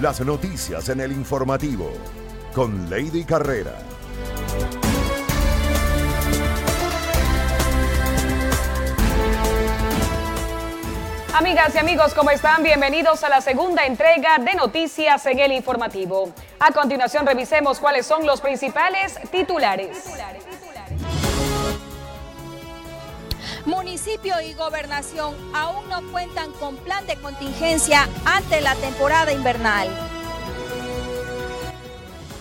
Las noticias en el informativo con Lady Carrera. Amigas y amigos, ¿cómo están? Bienvenidos a la segunda entrega de Noticias en el Informativo. A continuación revisemos cuáles son los principales titulares. Municipio y gobernación aún no cuentan con plan de contingencia ante la temporada invernal.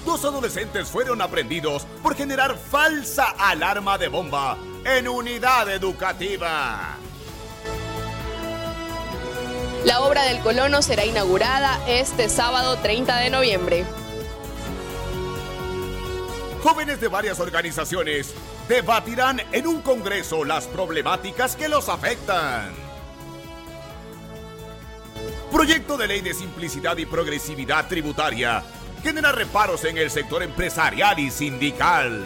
Dos adolescentes fueron aprendidos por generar falsa alarma de bomba en unidad educativa. La obra del colono será inaugurada este sábado 30 de noviembre. Jóvenes de varias organizaciones debatirán en un congreso las problemáticas que los afectan. Proyecto de ley de simplicidad y progresividad tributaria genera reparos en el sector empresarial y sindical.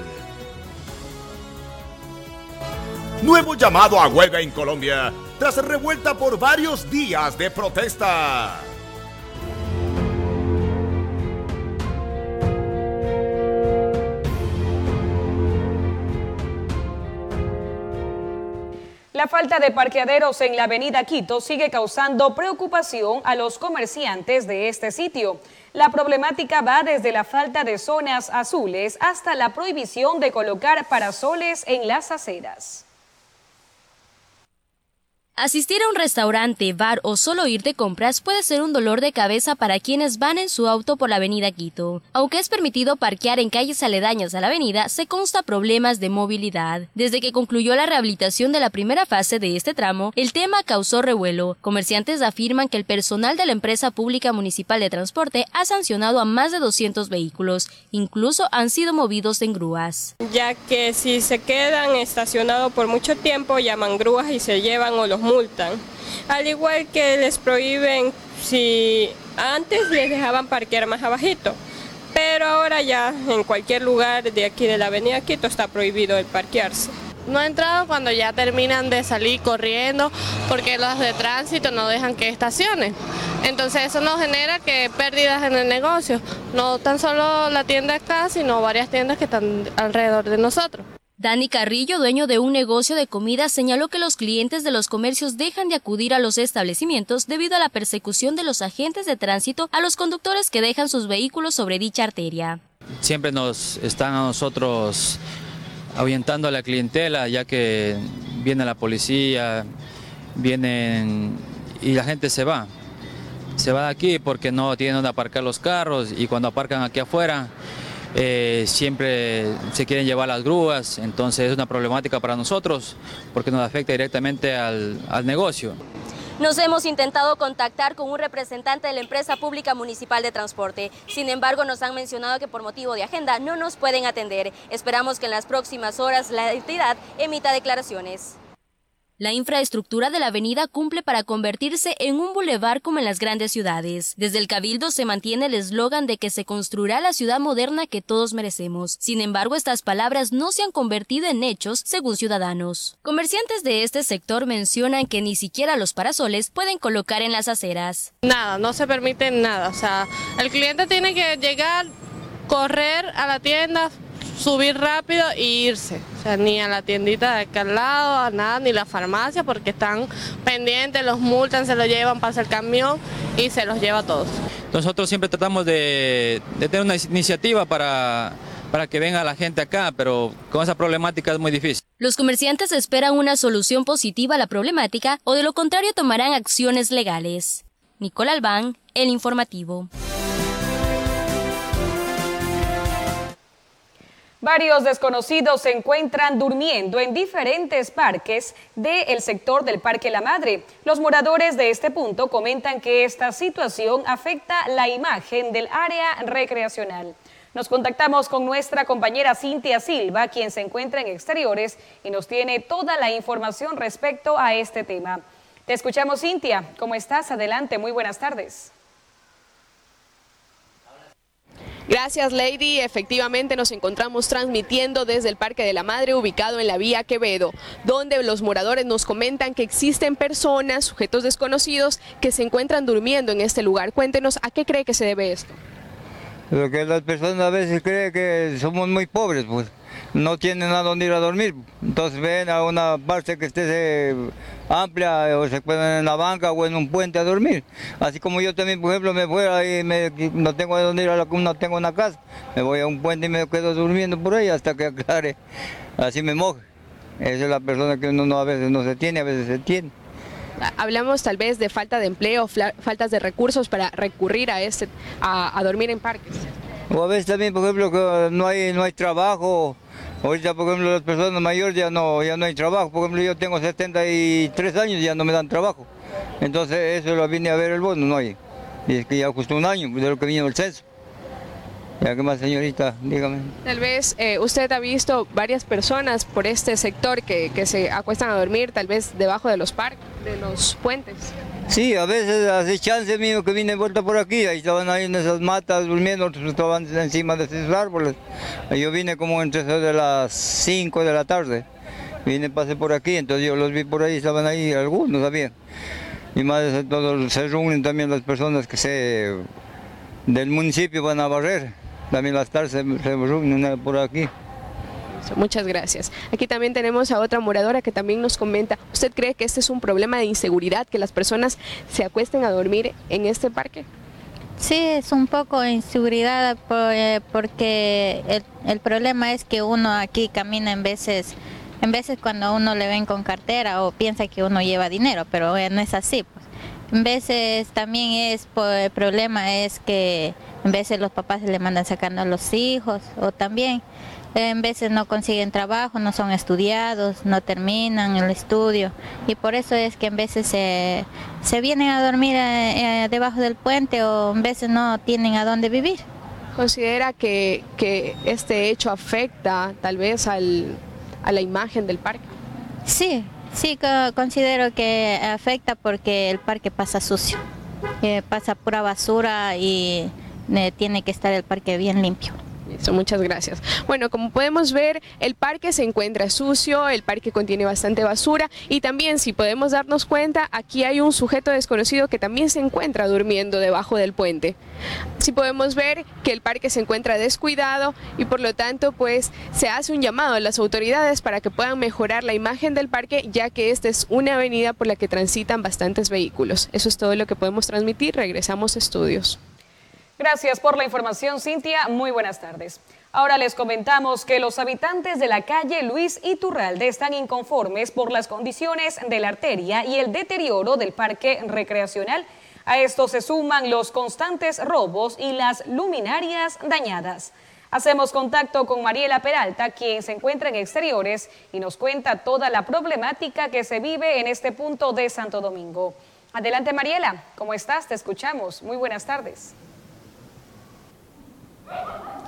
Nuevo llamado a huelga en Colombia tras revuelta por varios días de protesta. La falta de parqueaderos en la avenida Quito sigue causando preocupación a los comerciantes de este sitio. La problemática va desde la falta de zonas azules hasta la prohibición de colocar parasoles en las aceras. Asistir a un restaurante, bar o solo ir de compras puede ser un dolor de cabeza para quienes van en su auto por la avenida Quito. Aunque es permitido parquear en calles aledañas a la avenida, se consta problemas de movilidad. Desde que concluyó la rehabilitación de la primera fase de este tramo, el tema causó revuelo. Comerciantes afirman que el personal de la empresa pública municipal de transporte ha sancionado a más de 200 vehículos, incluso han sido movidos en grúas. Ya que si se quedan estacionados por mucho tiempo, llaman grúas y se llevan o los multan. Al igual que les prohíben si antes les dejaban parquear más abajito. Pero ahora ya en cualquier lugar de aquí de la avenida Quito está prohibido el parquearse. No he entrado cuando ya terminan de salir corriendo porque los de tránsito no dejan que estacionen. Entonces eso nos genera que pérdidas en el negocio. No tan solo la tienda acá, sino varias tiendas que están alrededor de nosotros. Dani Carrillo, dueño de un negocio de comida, señaló que los clientes de los comercios dejan de acudir a los establecimientos debido a la persecución de los agentes de tránsito a los conductores que dejan sus vehículos sobre dicha arteria. Siempre nos están a nosotros ahuyentando a la clientela, ya que viene la policía, vienen y la gente se va. Se va de aquí porque no tienen donde aparcar los carros y cuando aparcan aquí afuera eh, siempre se quieren llevar las grúas, entonces es una problemática para nosotros porque nos afecta directamente al, al negocio. Nos hemos intentado contactar con un representante de la empresa pública municipal de transporte. Sin embargo, nos han mencionado que por motivo de agenda no nos pueden atender. Esperamos que en las próximas horas la entidad emita declaraciones. La infraestructura de la avenida cumple para convertirse en un bulevar como en las grandes ciudades. Desde el Cabildo se mantiene el eslogan de que se construirá la ciudad moderna que todos merecemos. Sin embargo, estas palabras no se han convertido en hechos, según ciudadanos. Comerciantes de este sector mencionan que ni siquiera los parasoles pueden colocar en las aceras. Nada, no se permite nada. O sea, el cliente tiene que llegar, correr a la tienda, subir rápido e irse. O sea, ni a la tiendita de acá al lado, a nada, ni la farmacia, porque están pendientes, los multan, se los llevan, pasa el camión y se los lleva a todos. Nosotros siempre tratamos de, de tener una iniciativa para, para que venga la gente acá, pero con esa problemática es muy difícil. Los comerciantes esperan una solución positiva a la problemática o de lo contrario tomarán acciones legales. Nicole Albán, El Informativo. Varios desconocidos se encuentran durmiendo en diferentes parques del sector del Parque La Madre. Los moradores de este punto comentan que esta situación afecta la imagen del área recreacional. Nos contactamos con nuestra compañera Cintia Silva, quien se encuentra en exteriores y nos tiene toda la información respecto a este tema. Te escuchamos, Cintia. ¿Cómo estás? Adelante, muy buenas tardes. Gracias, Lady. Efectivamente, nos encontramos transmitiendo desde el Parque de la Madre, ubicado en la vía Quevedo, donde los moradores nos comentan que existen personas, sujetos desconocidos, que se encuentran durmiendo en este lugar. Cuéntenos, ¿a qué cree que se debe esto? Lo que las personas a veces creen que somos muy pobres, pues no tienen a dónde ir a dormir. Entonces ven a una parte que esté eh, amplia o se pueden en la banca o en un puente a dormir. Así como yo también, por ejemplo, me fuera y no tengo a dónde ir, a la, no tengo una casa, me voy a un puente y me quedo durmiendo por ahí hasta que aclare, así me moje. Esa es la persona que uno a veces no se tiene, a veces se tiene. Hablamos tal vez de falta de empleo, faltas de recursos para recurrir a, este, a, dormir en parques. O a veces también, por ejemplo, que no hay, no hay trabajo. Ahorita, por ejemplo, las personas mayores ya no, ya no hay trabajo. Por ejemplo, yo tengo 73 años y ya no me dan trabajo. Entonces, eso lo vine a ver el bono, no hay. Y es que ya justo un año de lo que vino el censo. Ya que más, señorita, dígame. Tal vez eh, usted ha visto varias personas por este sector que, que, se acuestan a dormir, tal vez debajo de los parques, de los puentes. Sí, a veces hace chance mío que vine vuelta por aquí, ahí estaban ahí en esas matas durmiendo, otros estaban encima de esos árboles. Yo vine como entre de las 5 de la tarde, vine, pasé por aquí, entonces yo los vi por ahí, estaban ahí algunos también. Y más todos se reúnen también las personas que se del municipio van a barrer. También las tardes se, reúnen por aquí. Muchas gracias. Aquí también tenemos a otra moradora que también nos comenta, ¿usted cree que este es un problema de inseguridad, que las personas se acuesten a dormir en este parque? Sí, es un poco inseguridad eh, porque el, problema es que uno aquí camina en veces, en veces cuando uno le ven con cartera o piensa que uno lleva dinero, pero no es así. Pues. En veces también es el problema es que en veces los papás le mandan sacando a los hijos o también en veces no consiguen trabajo, no son estudiados, no terminan el estudio y por eso es que en veces se, vienen a dormir eh, eh, debajo del puente o en veces no tienen a dónde vivir. ¿Considera que, que este hecho afecta tal vez al, a la imagen del parque? Sí, Sí, considero que afecta porque el parque pasa sucio, pasa pura basura y eh, tiene que estar el parque bien limpio muchas gracias. Bueno, como podemos ver, el parque se encuentra sucio, el parque contiene bastante basura y también, si podemos darnos cuenta, aquí hay un sujeto desconocido que también se encuentra durmiendo debajo del puente. Si podemos ver que el parque se encuentra descuidado y por lo tanto, pues se hace un llamado a las autoridades para que puedan mejorar la imagen del parque, ya que esta es una avenida por la que transitan bastantes vehículos. Eso es todo lo que podemos transmitir. Regresamos a estudios. Gracias por la información, Cintia. Muy buenas tardes. Ahora les comentamos que los habitantes de la calle Luis Iturralde están inconformes por las condiciones de la arteria y el deterioro del parque recreacional. A esto se suman los constantes robos y las luminarias dañadas. Hacemos contacto con Mariela Peralta, quien se encuentra en exteriores y nos cuenta toda la problemática que se vive en este punto de Santo Domingo. Adelante Mariela, ¿cómo estás? Te escuchamos. Muy buenas tardes.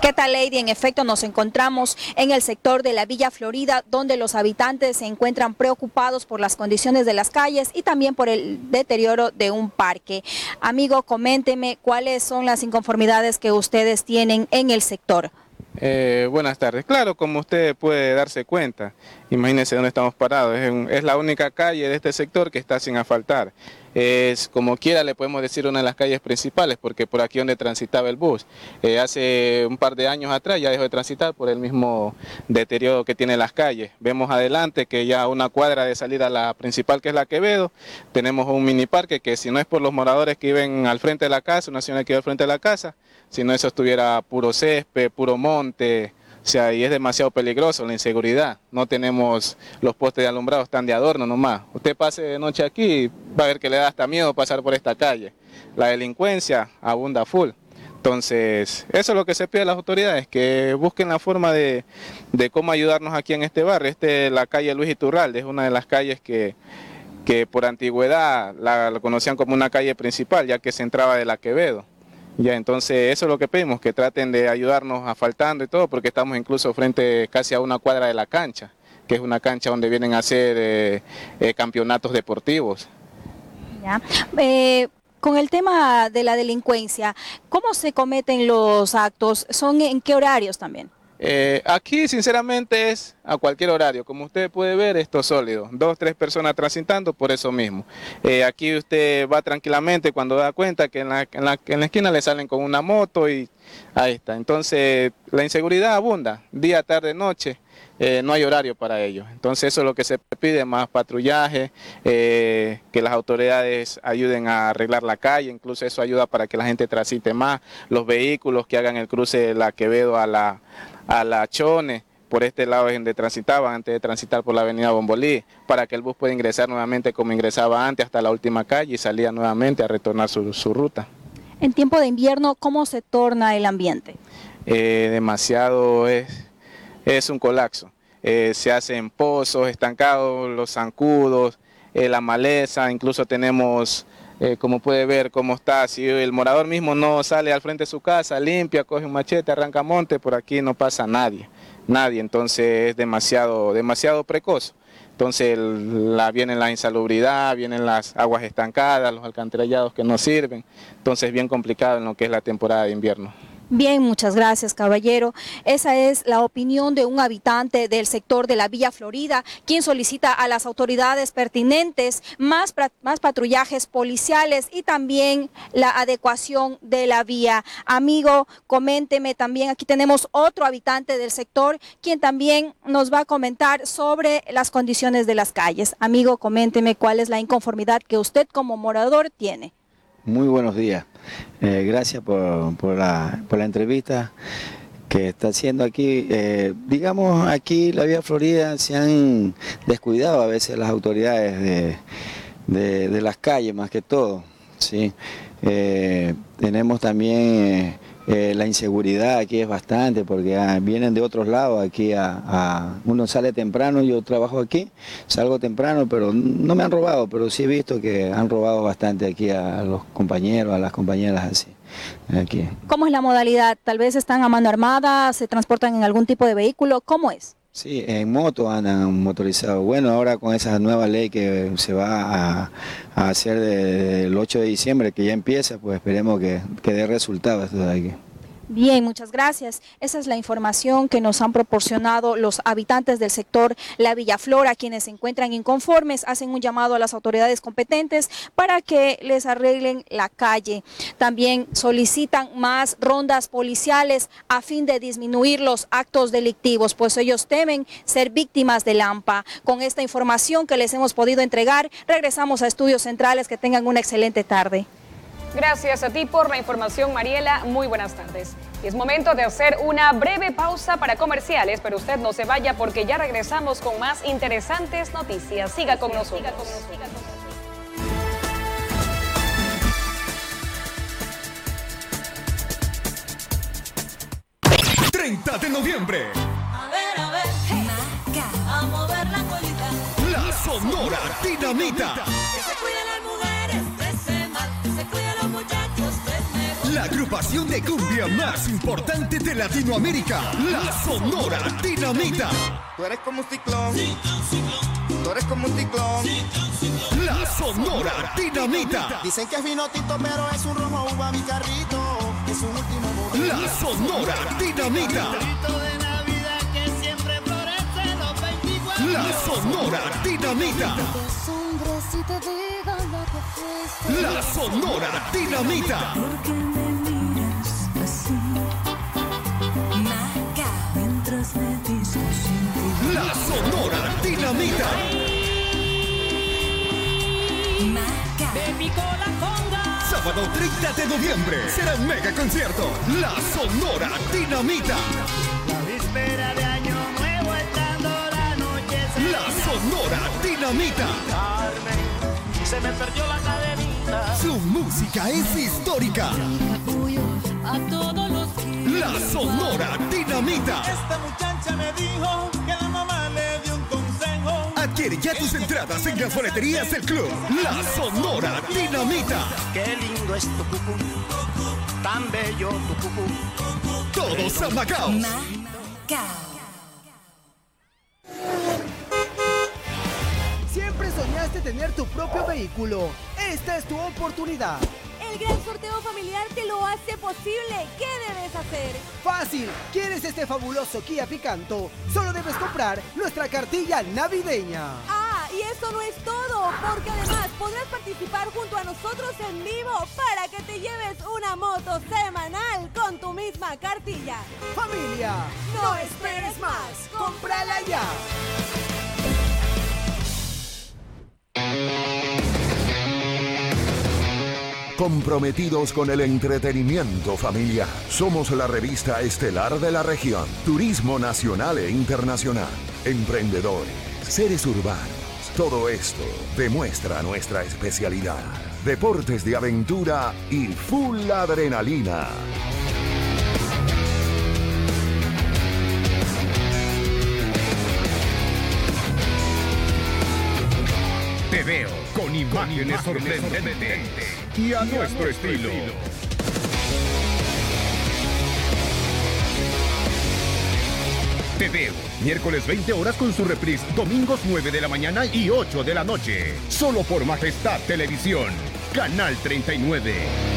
¿Qué tal, Lady? En efecto, nos encontramos en el sector de la Villa Florida, donde los habitantes se encuentran preocupados por las condiciones de las calles y también por el deterioro de un parque. Amigo, coménteme cuáles son las inconformidades que ustedes tienen en el sector. Eh, buenas tardes. Claro, como usted puede darse cuenta, imagínense dónde estamos parados. Es, la única calle de este sector que está sin asfaltar. Es, como quiera le podemos decir, una de las calles principales, porque por aquí donde transitaba el bus. Eh, hace un par de años atrás ya dejó de transitar por el mismo deterioro que tiene las calles. Vemos adelante que ya una cuadra de salida a la principal, que es la Quevedo, tenemos un mini parque que si no es por los moradores que viven al frente de la casa, una señora que vive al frente de la casa, si no eso estuviera puro césped, puro monte, o sea, y es demasiado peligroso la inseguridad. No tenemos los postes de alumbrado, están de adorno nomás. Usted pase de noche aquí, va a ver que le da hasta miedo pasar por esta calle. La delincuencia abunda full. Entonces, eso es lo que se pide a las autoridades, que busquen la forma de, cómo ayudarnos aquí en este barrio. Este es la calle Luis Iturralde, es una de las calles que, que por antigüedad la, la conocían como una calle principal, ya que se entraba de la Quevedo. Ya, entonces eso es lo que pedimos, que traten de ayudarnos asfaltando y todo, porque estamos incluso frente casi a una cuadra de la cancha, que es una cancha donde vienen a hacer eh, eh, campeonatos deportivos. Ya. Eh, con el tema de la delincuencia, ¿cómo se cometen los actos? ¿Son en qué horarios también? Eh, aquí sinceramente es a cualquier horario, como usted puede ver esto es sólido, dos, tres personas transitando por eso mismo. Eh, aquí usted va tranquilamente cuando da cuenta que en la, en, la, en la, esquina le salen con una moto y ahí está. Entonces la inseguridad abunda, día, tarde, noche. Eh, no hay horario para ello. Entonces eso es lo que se pide, más patrullaje, que las autoridades ayuden a arreglar la calle, incluso eso ayuda para que la gente transite más, los vehículos que hagan el cruce de la Quevedo a la, a la Chone, por este lado es donde transitaban antes de transitar por la avenida Bombolí, para que el bus pueda ingresar nuevamente como ingresaba antes hasta la última calle y salía nuevamente a retornar su, su ruta. En tiempo de invierno, ¿cómo se torna el ambiente? Eh, demasiado es, es un colapso. Eh, se hacen pozos estancados, los zancudos, eh, la maleza, incluso tenemos, eh, como puede ver cómo está, si el morador mismo no sale al frente de su casa, limpia, coge un machete, arranca monte, por aquí no pasa nadie, nadie, entonces es demasiado, demasiado precoz. Entonces la, viene la insalubridad, vienen las aguas estancadas, los alcantarillados que no sirven, entonces es bien complicado en lo que es la temporada de invierno. Bien, muchas gracias, caballero. Esa es la opinión de un habitante del sector de la Villa Florida, quien solicita a las autoridades pertinentes más, patrullajes policiales y también la adecuación de la vía. Amigo, coménteme también, aquí tenemos otro habitante del sector, quien también nos va a comentar sobre las condiciones de las calles. Amigo, coménteme cuál es la inconformidad que usted como morador tiene. Muy buenos días. Eh, gracias por, la, entrevista que está haciendo aquí. Eh, digamos, aquí la Vía Florida se han descuidado a veces las autoridades de, de, de las calles más que todo. ¿sí? Eh, tenemos también eh, la inseguridad aquí es bastante porque ah, vienen de otros lados aquí a, a, uno sale temprano, yo trabajo aquí, salgo temprano, pero no me han robado, pero sí he visto que han robado bastante aquí a los compañeros, a las compañeras así. Aquí. ¿Cómo es la modalidad? Tal vez están a mano armada, se transportan en algún tipo de vehículo, ¿cómo es? Sí, en moto andan motorizados. Bueno, ahora con esa nueva ley que se va a, hacer del de 8 de diciembre, que ya empieza, pues esperemos que, que dé resultados esto de aquí. Bien, muchas gracias. Esa es la información que nos han proporcionado los habitantes del sector La Villaflora, quienes se encuentran inconformes, hacen un llamado a las autoridades competentes para que les arreglen la calle. También solicitan más rondas policiales a fin de disminuir los actos delictivos, pues ellos temen ser víctimas del AMPA. Con esta información que les hemos podido entregar, regresamos a Estudios Centrales. Que tengan una excelente tarde. Gracias a ti por la información, Mariela. Muy buenas tardes. Y es momento de hacer una breve pausa para comerciales, pero usted no se vaya porque ya regresamos con más interesantes noticias. Siga con nosotros. Siga con nosotros. 30 de noviembre. A ver, a ver, hey. a mover la colita. La Sonora Dinamita. La agrupación de cumbia más importante de Latinoamérica. La Sonora Dinamita. Tú eres como un ciclón. Tú eres como un ciclón. La Sonora Dinamita. Dicen que es vinotito, pero es un romo uva mi carrito. Es un último momento. La Sonora Dinamita. de Navidad que siempre florece los 24. La Sonora Dinamita. La Sonora Dinamita. Porque me miras así. Maca. Mientras me dices sin. La Sonora Dinamita. Maca. De mi cola conga. Sábado 30 de noviembre será un mega concierto. La Sonora Dinamita. La víspera de año nuevo estando la noche. La Sonora Dinamita. Carmen, se me perdió la Su música es histórica. A todos los La Sonora Dinamita. Esta muchacha me dijo que la mamá le dio un consejo. Adquiere ya tus entradas en las boleterías del club. La Sonora Dinamita. Qué lindo es tu cucú, tan bello tu cucú. Todos a Macao. Siempre soñaste tener tu propio vehículo. Esta es tu oportunidad. El gran sorteo familiar te lo hace posible. ¿Qué debes hacer? Fácil. ¿Quieres este fabuloso Kia Picanto? Solo debes comprar nuestra cartilla navideña. Ah, y eso no es todo, porque además podrás participar junto a nosotros en vivo para que te lleves una moto semanal con tu misma cartilla. Familia, no esperes más. ¡Cómprala ya! Comprometidos con el entretenimiento familiar. Somos la revista estelar de la región. Turismo nacional e internacional. Emprendedores. Seres urbanos. Todo esto demuestra nuestra especialidad. Deportes de aventura y full adrenalina. Imágenes sorprendentes y a nuestro estilo. Te veo, miércoles 20 horas con su reprise, domingos 9 de la mañana y 8 de la noche. Solo por Majestad Televisión, Canal 39.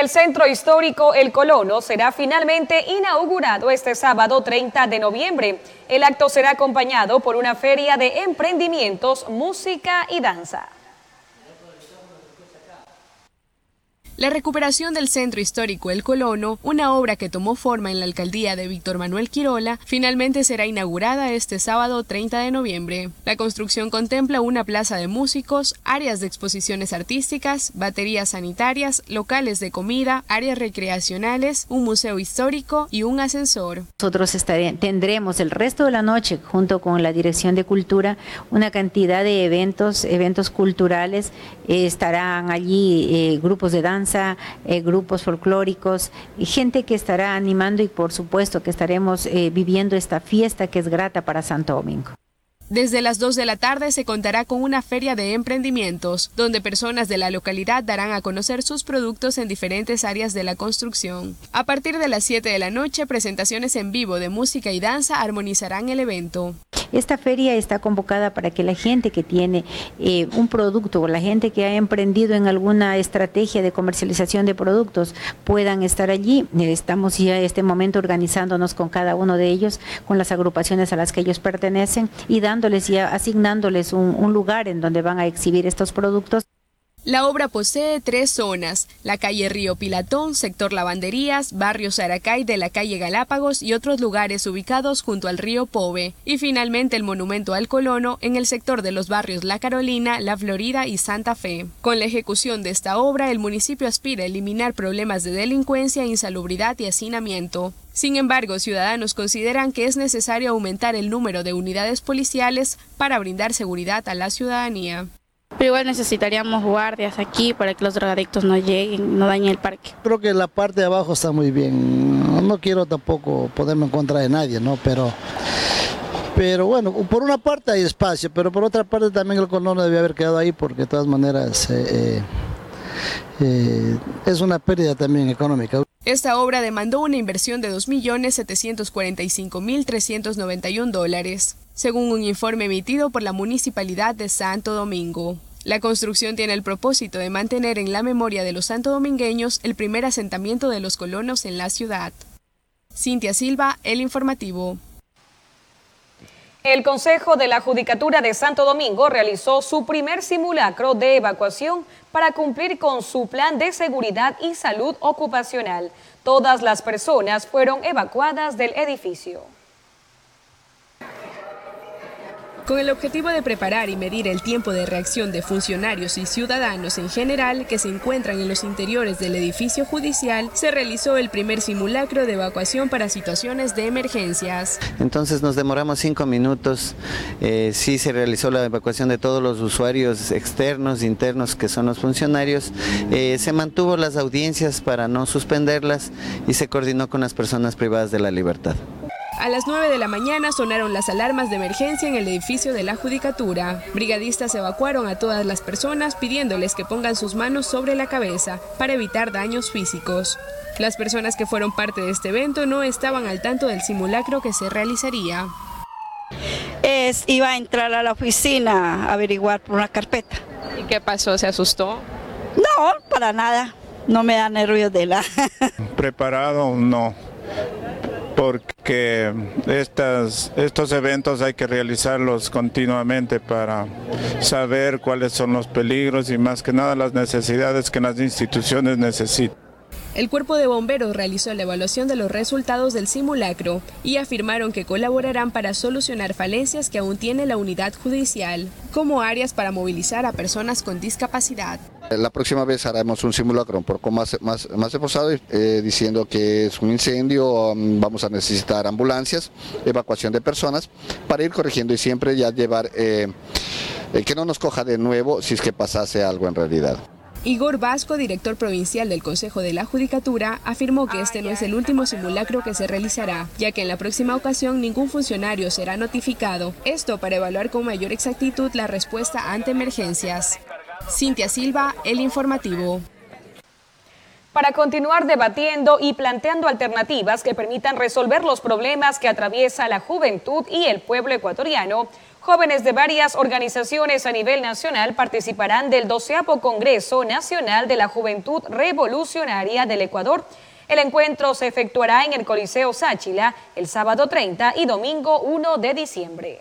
El centro histórico El Colono será finalmente inaugurado este sábado 30 de noviembre. El acto será acompañado por una feria de emprendimientos, música y danza. La recuperación del centro histórico El Colono, una obra que tomó forma en la alcaldía de Víctor Manuel Quirola, finalmente será inaugurada este sábado 30 de noviembre. La construcción contempla una plaza de músicos, áreas de exposiciones artísticas, baterías sanitarias, locales de comida, áreas recreacionales, un museo histórico y un ascensor. Nosotros tendremos el resto de la noche, junto con la Dirección de Cultura, una cantidad de eventos, eventos culturales. Eh, estarán allí eh, grupos de danza eh, grupos folclóricos, y gente que estará animando y por supuesto que estaremos eh, viviendo esta fiesta que es grata para Santo Domingo. Desde las 2 de la tarde se contará con una feria de emprendimientos, donde personas de la localidad darán a conocer sus productos en diferentes áreas de la construcción. A partir de las 7 de la noche, presentaciones en vivo de música y danza armonizarán el evento. Esta feria está convocada para que la gente que tiene eh, un producto o la gente que ha emprendido en alguna estrategia de comercialización de productos puedan estar allí. Estamos ya en este momento organizándonos con cada uno de ellos, con las agrupaciones a las que ellos pertenecen y dándoles y asignándoles un, lugar en donde van a exhibir estos productos. La obra posee tres zonas, la calle Río Pilatón, sector Lavanderías, barrio Saracay de la calle Galápagos y otros lugares ubicados junto al río Pove, y finalmente el monumento al colono en el sector de los barrios La Carolina, La Florida y Santa Fe. Con la ejecución de esta obra, el municipio aspira a eliminar problemas de delincuencia, insalubridad y hacinamiento. Sin embargo, ciudadanos consideran que es necesario aumentar el número de unidades policiales para brindar seguridad a la ciudadanía. Pero igual necesitaríamos guardias aquí para que los drogadictos no lleguen, no dañen el parque. Creo que la parte de abajo está muy bien. No quiero tampoco ponerme en contra de nadie, ¿no? Pero, pero bueno, por una parte hay espacio, pero por otra parte también el colono debe haber quedado ahí porque de todas maneras eh, eh, es una pérdida también económica. Esta obra demandó una inversión de 2.745.391 dólares, según un informe emitido por la Municipalidad de Santo Domingo. La construcción tiene el propósito de mantener en la memoria de los santo domingueños el primer asentamiento de los colonos en la ciudad. Cintia Silva, El Informativo. El Consejo de la Judicatura de Santo Domingo realizó su primer simulacro de evacuación para cumplir con su plan de seguridad y salud ocupacional. Todas las personas fueron evacuadas del edificio. Con el objetivo de preparar y medir el tiempo de reacción de funcionarios y ciudadanos en general que se encuentran en los interiores del edificio judicial, se realizó el primer simulacro de evacuación para situaciones de emergencias. Entonces nos demoramos cinco minutos. Eh, sí se realizó la evacuación de todos los usuarios externos, internos, que son los funcionarios. Eh, se mantuvo las audiencias para no suspenderlas y se coordinó con las personas privadas de la libertad. A las 9 de la mañana sonaron las alarmas de emergencia en el edificio de la Judicatura. Brigadistas evacuaron a todas las personas pidiéndoles que pongan sus manos sobre la cabeza para evitar daños físicos. Las personas que fueron parte de este evento no estaban al tanto del simulacro que se realizaría. Es, iba a entrar a la oficina a averiguar por una carpeta. ¿Y qué pasó? ¿Se asustó? No, para nada. No me da nervios de la... Preparado, no porque estas, estos eventos hay que realizarlos continuamente para saber cuáles son los peligros y más que nada las necesidades que las instituciones necesitan. El cuerpo de bomberos realizó la evaluación de los resultados del simulacro y afirmaron que colaborarán para solucionar falencias que aún tiene la unidad judicial, como áreas para movilizar a personas con discapacidad. La próxima vez haremos un simulacro un poco más, más, más eh, diciendo que es un incendio, um, vamos a necesitar ambulancias, evacuación de personas, para ir corrigiendo y siempre ya llevar, eh, eh, que no nos coja de nuevo si es que pasase algo en realidad. Igor Vasco, director provincial del Consejo de la Judicatura, afirmó que este no es el último simulacro que se realizará, ya que en la próxima ocasión ningún funcionario será notificado. Esto para evaluar con mayor exactitud la respuesta ante emergencias. Cintia Silva, El Informativo. Para continuar debatiendo y planteando alternativas que permitan resolver los problemas que atraviesa la juventud y el pueblo ecuatoriano, Jóvenes de varias organizaciones a nivel nacional participarán del 12 Congreso Nacional de la Juventud Revolucionaria del Ecuador. El encuentro se efectuará en el Coliseo Sáchila el sábado 30 y domingo 1 de diciembre.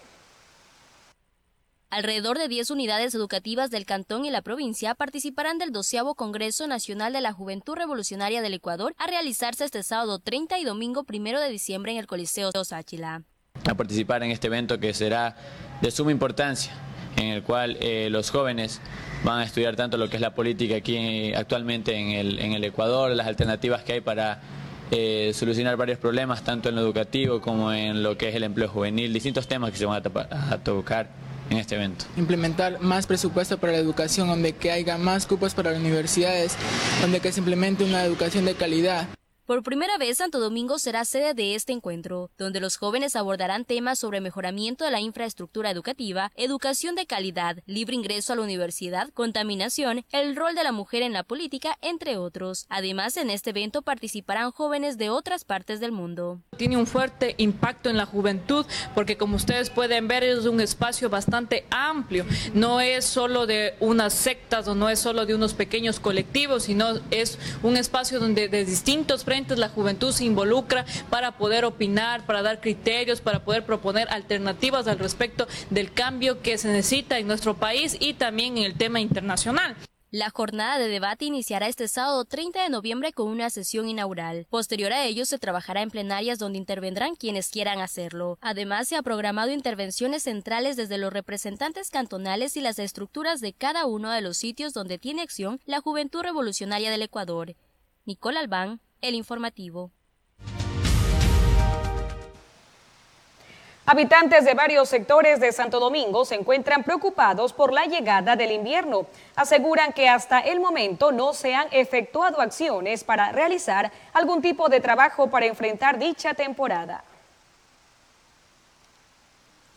Alrededor de 10 unidades educativas del cantón y la provincia participarán del 12 Congreso Nacional de la Juventud Revolucionaria del Ecuador a realizarse este sábado 30 y domingo 1 de diciembre en el Coliseo Sáchila. A participar en este evento que será de suma importancia, en el cual eh, los jóvenes van a estudiar tanto lo que es la política aquí actualmente en el, en el, Ecuador, las alternativas que hay para eh, solucionar varios problemas, tanto en lo educativo como en lo que es el empleo juvenil, distintos temas que se van a, a tocar en este evento. Implementar más presupuesto para la educación, donde que haya más cupos para las universidades, donde que se implemente una educación de calidad. Por primera vez, Santo Domingo será sede de este encuentro, donde los jóvenes abordarán temas sobre mejoramiento de la infraestructura educativa, educación de calidad, libre ingreso a la universidad, contaminación, el rol de la mujer en la política, entre otros. Además, en este evento participarán jóvenes de otras partes del mundo. Tiene un fuerte impacto en la juventud porque como ustedes pueden ver es un espacio bastante amplio. No es solo de unas sectas o no es solo de unos pequeños colectivos, sino es un espacio donde de distintos frentes la juventud se involucra para poder opinar, para dar criterios, para poder proponer alternativas al respecto del cambio que se necesita en nuestro país y también en el tema internacional. La jornada de debate iniciará este sábado 30 de noviembre con una sesión inaugural. Posterior a ello se trabajará en plenarias donde intervendrán quienes quieran hacerlo. Además, se ha programado intervenciones centrales desde los representantes cantonales y las estructuras de cada uno de los sitios donde tiene acción la Juventud Revolucionaria del Ecuador. Nicole Albán, el informativo. Habitantes de varios sectores de Santo Domingo se encuentran preocupados por la llegada del invierno. Aseguran que hasta el momento no se han efectuado acciones para realizar algún tipo de trabajo para enfrentar dicha temporada.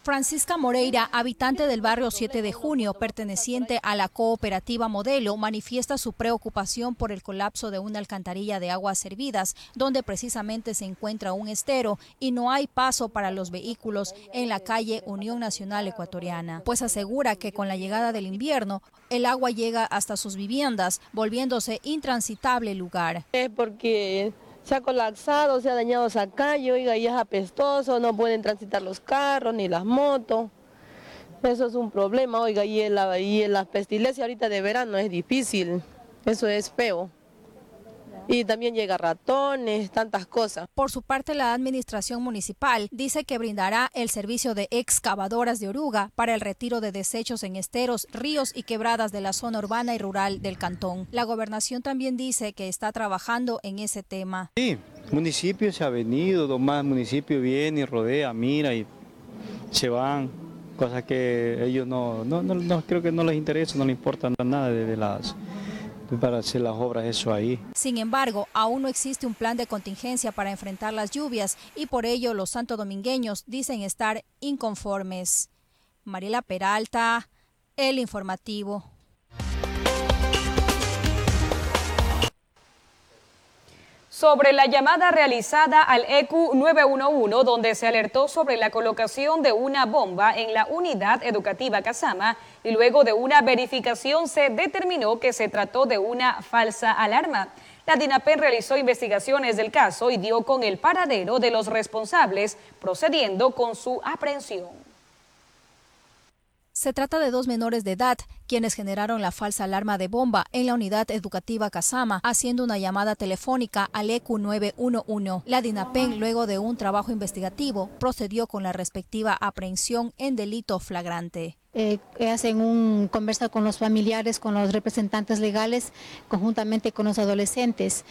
Francisca Moreira, habitante del barrio 7 de junio, perteneciente a la cooperativa Modelo, manifiesta su preocupación por el colapso de una alcantarilla de aguas servidas, donde precisamente se encuentra un estero y no hay paso para los vehículos en la calle Unión Nacional Ecuatoriana, pues asegura que con la llegada del invierno el agua llega hasta sus viviendas, volviéndose intransitable lugar. Es porque se ha colapsado, se ha dañado Sacayo, oiga, y es apestoso, no pueden transitar los carros ni las motos. Eso es un problema, oiga, y la, y en la pestilencia ahorita de verano es difícil, eso es feo y también llega ratones, tantas cosas. Por su parte, la administración municipal dice que brindará el servicio de excavadoras de oruga para el retiro de desechos en esteros, ríos y quebradas de la zona urbana y rural del cantón. La gobernación también dice que está trabajando en ese tema. Sí, municipio se ha venido, más municipio viene y rodea, mira y se van, cosas que ellos no, no, no, creo que no les interesa, no les importa nada de las para hacer las obras eso ahí. Sin embargo, aún no existe un plan de contingencia para enfrentar las lluvias y por ello los santodomingueños dicen estar inconformes. Mariela Peralta, El Informativo. Sobre la llamada realizada al EQ 911, donde se alertó sobre la colocación de una bomba en la unidad educativa Casama y luego de una verificación se determinó que se trató de una falsa alarma. La DINAPEN realizó investigaciones del caso y dio con el paradero de los responsables, procediendo con su aprehensión. Se trata de dos menores de edad, quienes generaron la falsa alarma de bomba en la unidad educativa Casama, haciendo una llamada telefónica al EQ 911. La DINAPEN, luego de un trabajo investigativo, procedió con la respectiva aprehensión en delito flagrante. Eh, hacen un conversa con los familiares, con los representantes legales, conjuntamente con los adolescentes.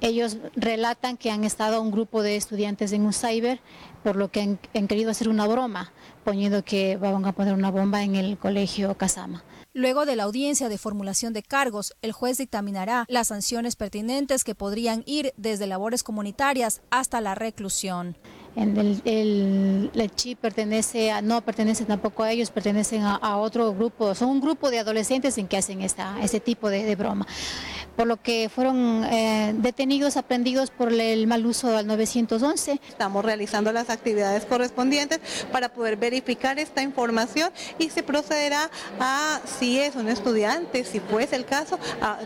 Ellos relatan que han estado un grupo de estudiantes en un cyber, por lo que han, han querido hacer una broma poniendo que van a poner una bomba en el colegio Casama. Luego de la audiencia de formulación de cargos, el juez dictaminará las sanciones pertinentes que podrían ir desde labores comunitarias hasta la reclusión. El, el, chip pertenece a, no pertenece tampoco a ellos, pertenecen a, otro grupo, son un grupo de adolescentes en que hacen esta, este tipo de, de broma por lo que fueron eh, detenidos, aprendidos por el mal uso al 911. Estamos realizando las actividades correspondientes para poder verificar esta información y se procederá a, si es un estudiante, si fuese el caso,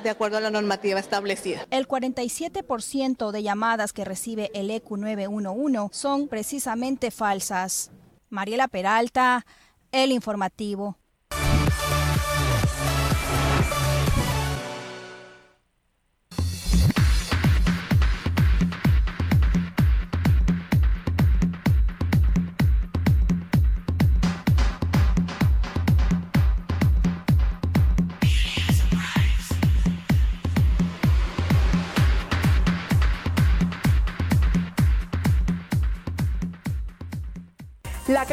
de acuerdo a la normativa establecida. El 47% de llamadas que recibe el EQ 911 precisamente falsas. Mariela Peralta, El Informativo.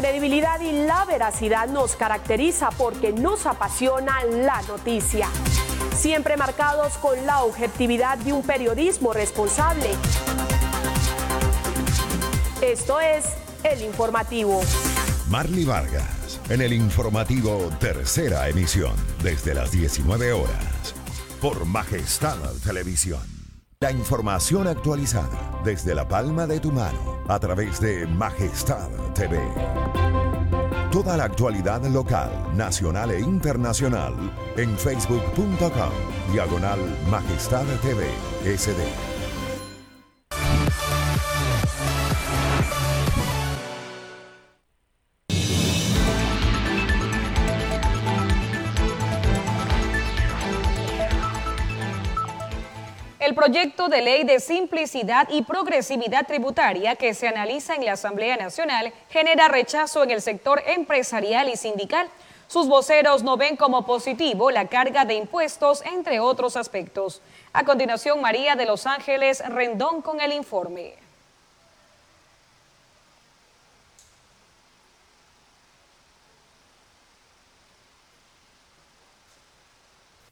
Credibilidad y la veracidad nos caracteriza porque nos apasiona la noticia. Siempre marcados con la objetividad de un periodismo responsable. Esto es El Informativo. Marley Vargas, en el informativo Tercera Emisión, desde las 19 horas, por Majestad Televisión. La información actualizada desde la palma de tu mano a través de Majestad TV. Toda la actualidad local, nacional e internacional en facebook.com diagonal Majestad TV SD. El proyecto de ley de simplicidad y progresividad tributaria que se analiza en la Asamblea Nacional genera rechazo en el sector empresarial y sindical. Sus voceros no ven como positivo la carga de impuestos, entre otros aspectos. A continuación, María de Los Ángeles Rendón con el informe.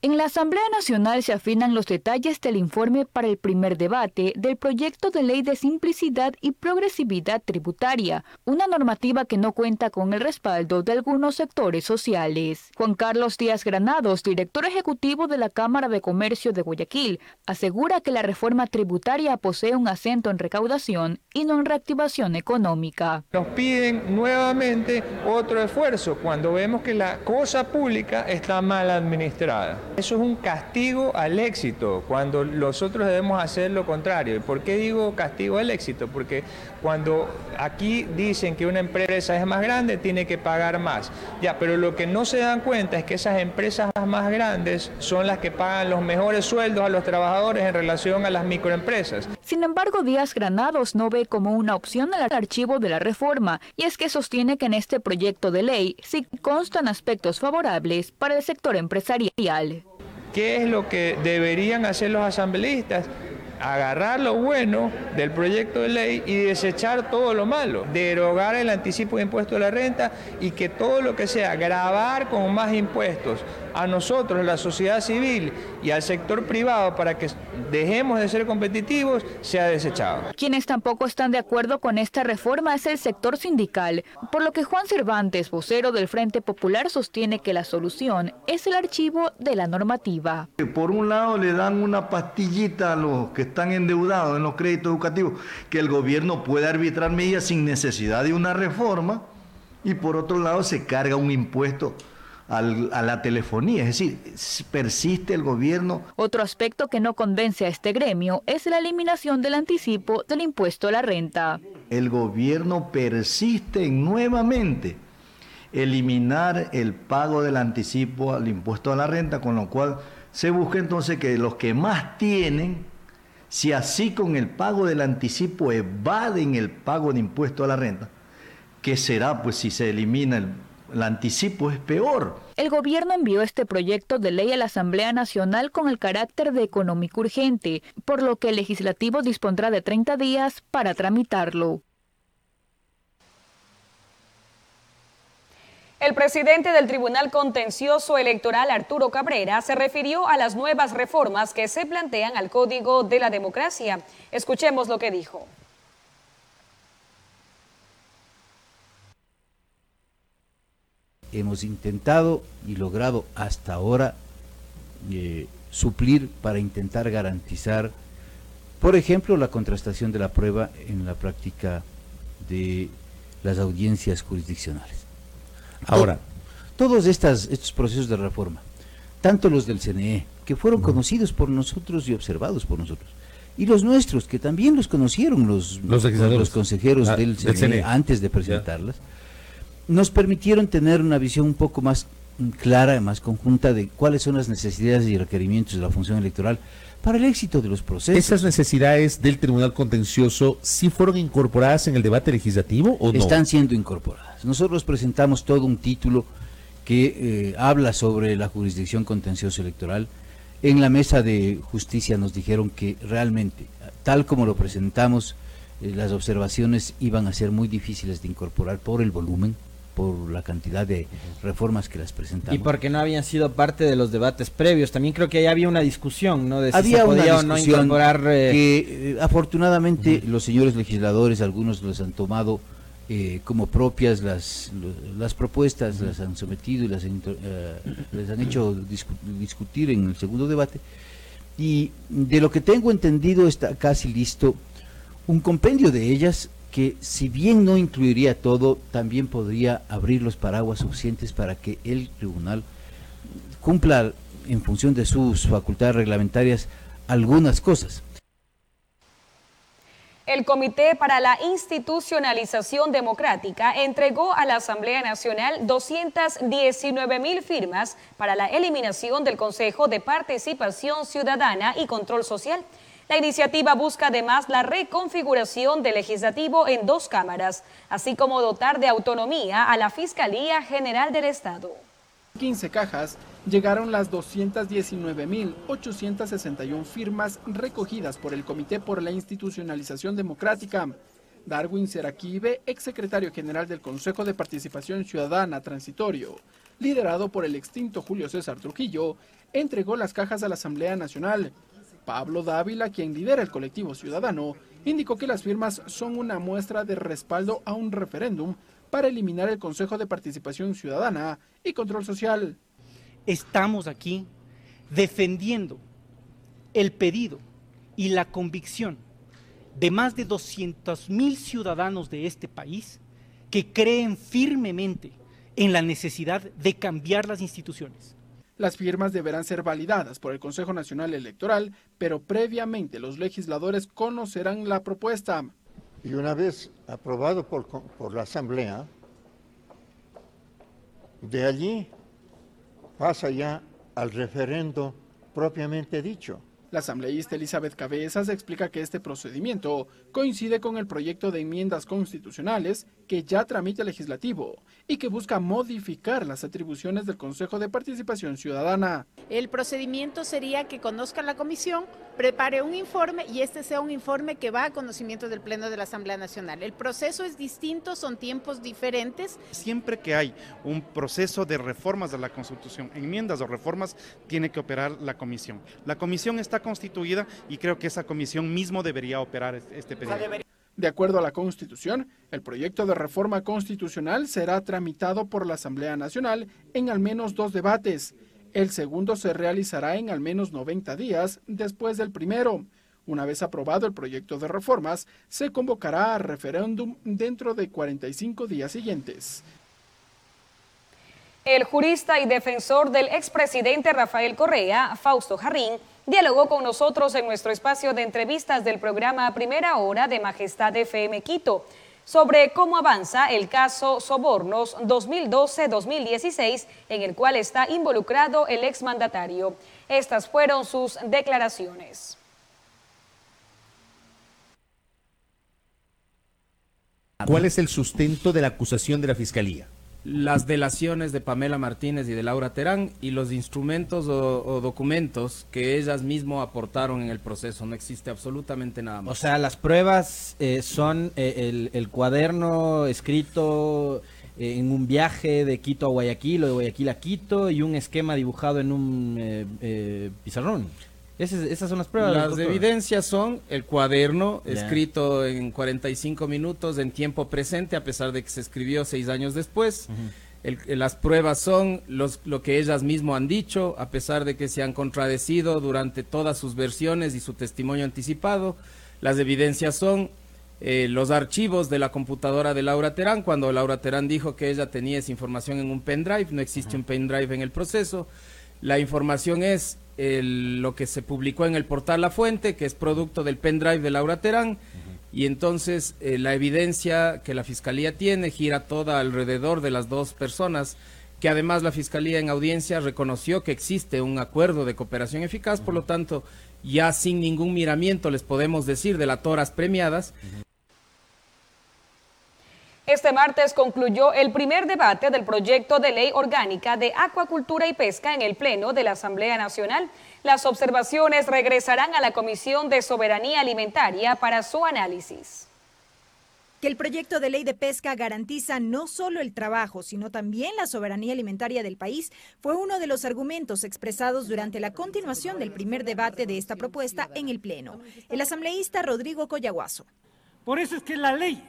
En la Asamblea Nacional se afinan los detalles del informe para el primer debate del proyecto de ley de simplicidad y progresividad tributaria, una normativa que no cuenta con el respaldo de algunos sectores sociales. Juan Carlos Díaz Granados, director ejecutivo de la Cámara de Comercio de Guayaquil, asegura que la reforma tributaria posee un acento en recaudación y no en reactivación económica. Nos piden nuevamente otro esfuerzo cuando vemos que la cosa pública está mal administrada. Eso es un castigo al éxito, cuando nosotros debemos hacer lo contrario. ¿Y por qué digo castigo al éxito? Porque cuando aquí dicen que una empresa es más grande, tiene que pagar más. Ya, pero lo que no se dan cuenta es que esas empresas más grandes son las que pagan los mejores sueldos a los trabajadores en relación a las microempresas. Sin embargo, Díaz Granados no ve como una opción el archivo de la reforma, y es que sostiene que en este proyecto de ley sí constan aspectos favorables para el sector empresarial. ¿Qué es lo que deberían hacer los asambleístas? Agarrar lo bueno del proyecto de ley y desechar todo lo malo, derogar el anticipo de impuesto de la renta y que todo lo que sea grabar con más impuestos a nosotros, la sociedad civil y al sector privado para que dejemos de ser competitivos, sea desechado. Quienes tampoco están de acuerdo con esta reforma es el sector sindical, por lo que Juan Cervantes, vocero del Frente Popular, sostiene que la solución es el archivo de la normativa. Por un lado le dan una pastillita a los que están endeudados en los créditos educativos, que el gobierno puede arbitrar medidas sin necesidad de una reforma, y por otro lado se carga un impuesto a la telefonía, es decir, persiste el gobierno. Otro aspecto que no convence a este gremio es la eliminación del anticipo del impuesto a la renta. El gobierno persiste en nuevamente eliminar el pago del anticipo al impuesto a la renta, con lo cual se busca entonces que los que más tienen, si así con el pago del anticipo evaden el pago de impuesto a la renta, ¿qué será pues si se elimina el el anticipo es peor. El gobierno envió este proyecto de ley a la Asamblea Nacional con el carácter de económico urgente, por lo que el legislativo dispondrá de 30 días para tramitarlo. El presidente del Tribunal Contencioso Electoral, Arturo Cabrera, se refirió a las nuevas reformas que se plantean al Código de la Democracia. Escuchemos lo que dijo. Hemos intentado y logrado hasta ahora eh, suplir para intentar garantizar, por ejemplo, la contrastación de la prueba en la práctica de las audiencias jurisdiccionales. Ahora, todos estas, estos procesos de reforma, tanto los del CNE, que fueron conocidos por nosotros y observados por nosotros, y los nuestros, que también los conocieron los, los, consejeros ah, del, CNE antes de presentarlas, nos permitieron tener una visión un poco más clara, más conjunta de cuáles son las necesidades y requerimientos de la función electoral para el éxito de los procesos. ¿Esas necesidades del Tribunal Contencioso sí fueron incorporadas en el debate legislativo o no? Están siendo incorporadas. Nosotros presentamos todo un título que eh, habla sobre la jurisdicción contencioso electoral. En la mesa de justicia nos dijeron que realmente, tal como lo presentamos, eh, las observaciones iban a ser muy difíciles de incorporar por el volumen, por la cantidad de reformas que las presentamos. Y porque no habían sido parte de los debates previos. También creo que ahí había una discusión, ¿no? De si había se podía una discusión o no incorporar... Eh, que eh, afortunadamente los señores legisladores, algunos los han tomado eh, como propias las, las propuestas, las han sometido y las les han hecho discutir en el segundo debate. Y de lo que tengo entendido está casi listo un compendio de ellas que si bien no incluiría todo, también podría abrir los paraguas suficientes para que el tribunal cumpla en función de sus facultades reglamentarias algunas cosas. El Comité para la Institucionalización Democrática entregó a la Asamblea Nacional 219 mil firmas para la eliminación del Consejo de Participación Ciudadana y Control Social. La iniciativa busca además la reconfiguración del legislativo en dos cámaras, así como dotar de autonomía a la Fiscalía General del Estado. 15 cajas llegaron las 219.861 firmas recogidas por el Comité por la Institucionalización Democrática. Darwin Seraquive, exsecretario general del Consejo de Participación Ciudadana Transitorio, liderado por el extinto Julio César Trujillo, entregó las cajas a la Asamblea Nacional Pablo Dávila, quien lidera el colectivo ciudadano, indicó que las firmas son una muestra de respaldo a un referéndum para eliminar el Consejo de Participación Ciudadana y Control Social. Estamos aquí defendiendo el pedido y la convicción de más de 200 mil ciudadanos de este país que creen firmemente en la necesidad de cambiar las instituciones. Las firmas deberán ser validadas por el Consejo Nacional Electoral, pero previamente los legisladores conocerán la propuesta. Y una vez aprobado por, por la Asamblea, de allí pasa ya al referendo propiamente dicho. La asambleísta Elizabeth Cabezas explica que este procedimiento coincide con el proyecto de enmiendas constitucionales que ya tramita el legislativo y que busca modificar las atribuciones del Consejo de Participación Ciudadana. El procedimiento sería que conozca la comisión prepare un informe y este sea un informe que va a conocimiento del Pleno de la Asamblea Nacional. El proceso es distinto, son tiempos diferentes. Siempre que hay un proceso de reformas de la Constitución, enmiendas o reformas, tiene que operar la comisión. La comisión está constituida y creo que esa comisión mismo debería operar este periodo. De acuerdo a la Constitución, el proyecto de reforma constitucional será tramitado por la Asamblea Nacional en al menos dos debates. El segundo se realizará en al menos 90 días después del primero. Una vez aprobado el proyecto de reformas, se convocará a referéndum dentro de 45 días siguientes. El jurista y defensor del expresidente Rafael Correa, Fausto Jarrín, dialogó con nosotros en nuestro espacio de entrevistas del programa Primera Hora de Majestad FM Quito sobre cómo avanza el caso Sobornos 2012-2016 en el cual está involucrado el exmandatario. Estas fueron sus declaraciones. ¿Cuál es el sustento de la acusación de la Fiscalía? Las delaciones de Pamela Martínez y de Laura Terán y los instrumentos o, documentos que ellas mismas aportaron en el proceso. No existe absolutamente nada más. O sea, las pruebas eh, son eh, el, cuaderno escrito eh, en un viaje de Quito a Guayaquil o de Guayaquil a Quito y un esquema dibujado en un pizarrón esas son las pruebas. Las evidencias son el cuaderno escrito en 45 minutos en tiempo presente, a pesar de que se escribió seis años después. las pruebas son los, lo que ellas mismas han dicho, a pesar de que se han contradecido durante todas sus versiones y su testimonio anticipado. Las evidencias son eh, los archivos de la computadora de Laura Terán, cuando Laura Terán dijo que ella tenía esa información en un pendrive, no existe un pendrive en el proceso. La información es lo que se publicó en el portal La Fuente, que es producto del pendrive de Laura Terán, y entonces eh, la evidencia que la Fiscalía tiene gira toda alrededor de las dos personas, que además la Fiscalía en audiencia reconoció que existe un acuerdo de cooperación eficaz, por lo tanto, ya sin ningún miramiento les podemos decir de las toras premiadas, este martes concluyó el primer debate del proyecto de ley orgánica de acuacultura y pesca en el Pleno de la Asamblea Nacional. Las observaciones regresarán a la Comisión de Soberanía Alimentaria para su análisis. Que el proyecto de ley de pesca garantiza no solo el trabajo, sino también la soberanía alimentaria del país, fue uno de los argumentos expresados durante la continuación del primer debate de esta propuesta en el Pleno. El asambleísta Rodrigo Coyaguazo. Por eso es que la ley,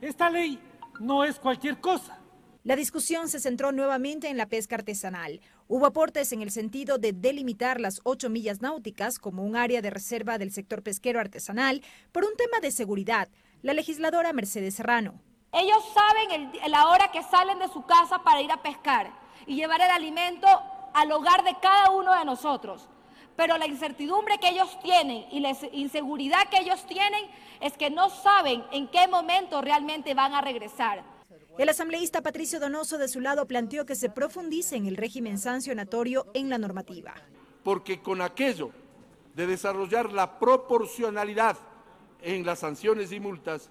esta ley no es cualquier cosa. La discusión se centró nuevamente en la pesca artesanal. Hubo aportes en el sentido de delimitar las ocho millas náuticas como un área de reserva del sector pesquero artesanal por un tema de seguridad. La legisladora Mercedes Serrano. Ellos saben la hora que salen de su casa para ir a pescar y llevar el alimento al hogar de cada uno de nosotros. Pero la incertidumbre que ellos tienen y la inseguridad que ellos tienen es que no saben en qué momento realmente van a regresar. El asambleísta Patricio Donoso de su lado planteó que se profundice en el régimen sancionatorio en la normativa. Porque con aquello de desarrollar la proporcionalidad en las sanciones y multas,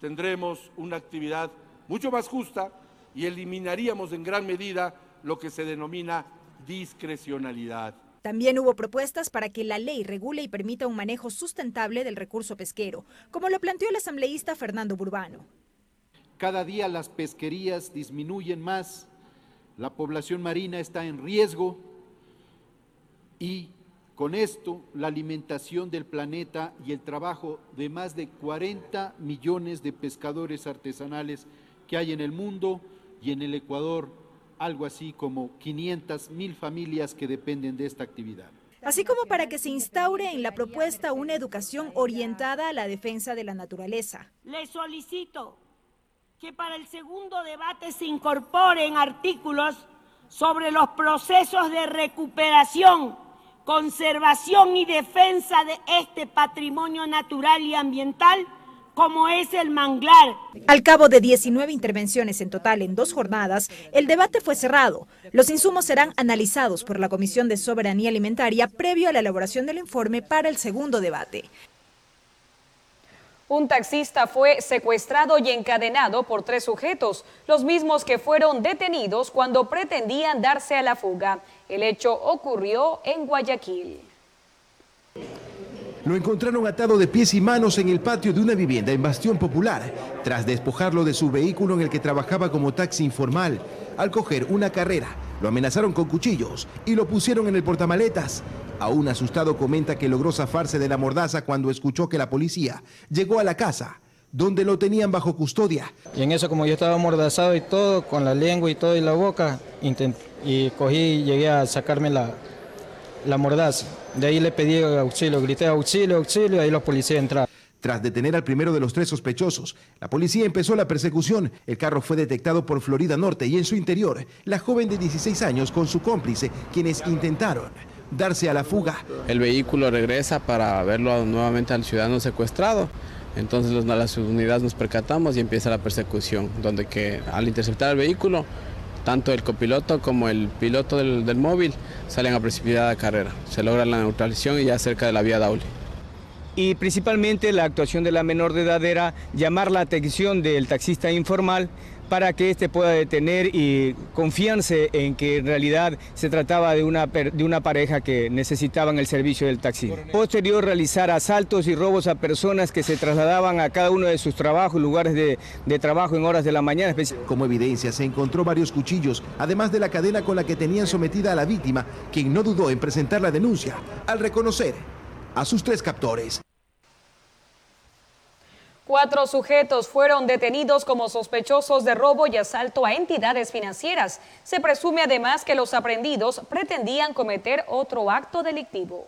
tendremos una actividad mucho más justa y eliminaríamos en gran medida lo que se denomina discrecionalidad. También hubo propuestas para que la ley regule y permita un manejo sustentable del recurso pesquero, como lo planteó el asambleísta Fernando Burbano. Cada día las pesquerías disminuyen más, la población marina está en riesgo y con esto la alimentación del planeta y el trabajo de más de 40 millones de pescadores artesanales que hay en el mundo y en el Ecuador algo así como 500 mil familias que dependen de esta actividad. Así como para que se instaure en la propuesta una educación orientada a la defensa de la naturaleza. Le solicito que para el segundo debate se incorporen artículos sobre los procesos de recuperación, conservación y defensa de este patrimonio natural y ambiental como es el manglar. Al cabo de 19 intervenciones en total en dos jornadas, el debate fue cerrado. Los insumos serán analizados por la Comisión de Soberanía Alimentaria previo a la elaboración del informe para el segundo debate. Un taxista fue secuestrado y encadenado por tres sujetos, los mismos que fueron detenidos cuando pretendían darse a la fuga. El hecho ocurrió en Guayaquil. Lo encontraron atado de pies y manos en el patio de una vivienda en Bastión Popular, tras despojarlo de su vehículo en el que trabajaba como taxi informal. Al coger una carrera, lo amenazaron con cuchillos y lo pusieron en el portamaletas. Aún asustado comenta que logró zafarse de la mordaza cuando escuchó que la policía llegó a la casa, donde lo tenían bajo custodia. Y en eso como yo estaba amordazado y todo, con la lengua y todo y la boca, y cogí y llegué a sacarme la, la mordaza. De ahí le pedí auxilio, grité auxilio, auxilio, y ahí los policías entraron. Tras detener al primero de los tres sospechosos, la policía empezó la persecución. El carro fue detectado por Florida Norte y en su interior, la joven de 16 años con su cómplice, quienes intentaron darse a la fuga. El vehículo regresa para verlo nuevamente al ciudadano secuestrado. Entonces las unidades nos percatamos y empieza la persecución, donde que al interceptar el vehículo tanto el copiloto como el piloto del, móvil salen a precipitada carrera. Se logra la neutralización y ya cerca de la vía Daule. Y principalmente la actuación de la menor de edad era llamar la atención del taxista informal para que éste pueda detener y confianse en que en realidad se trataba de una, de una pareja que necesitaban el servicio del taxi. Posterior realizar asaltos y robos a personas que se trasladaban a cada uno de sus trabajos, lugares de, de trabajo en horas de la mañana. Como evidencia se encontró varios cuchillos, además de la cadena con la que tenían sometida a la víctima, quien no dudó en presentar la denuncia al reconocer a sus tres captores. Cuatro sujetos fueron detenidos como sospechosos de robo y asalto a entidades financieras. Se presume además que los aprendidos pretendían cometer otro acto delictivo.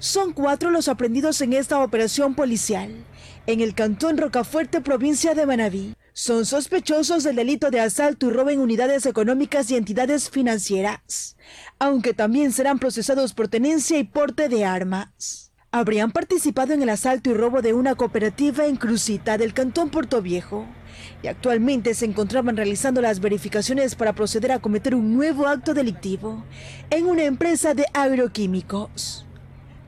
Son cuatro los aprendidos en esta operación policial en el cantón Rocafuerte, provincia de Manabí. Son sospechosos del delito de asalto y robo en unidades económicas y entidades financieras, aunque también serán procesados por tenencia y porte de armas habrían participado en el asalto y robo de una cooperativa en Crucita del cantón Puerto Viejo y actualmente se encontraban realizando las verificaciones para proceder a cometer un nuevo acto delictivo en una empresa de agroquímicos.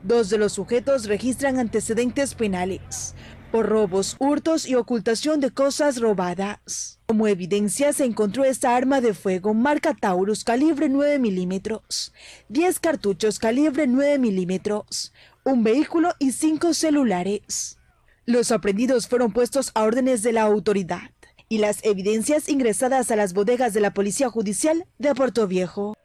Dos de los sujetos registran antecedentes penales por robos, hurtos y ocultación de cosas robadas. Como evidencia se encontró esta arma de fuego marca Taurus calibre 9 milímetros, 10 cartuchos calibre 9 milímetros, un vehículo y cinco celulares. Los aprendidos fueron puestos a órdenes de la autoridad y las evidencias ingresadas a las bodegas de la Policía Judicial de Puerto Viejo.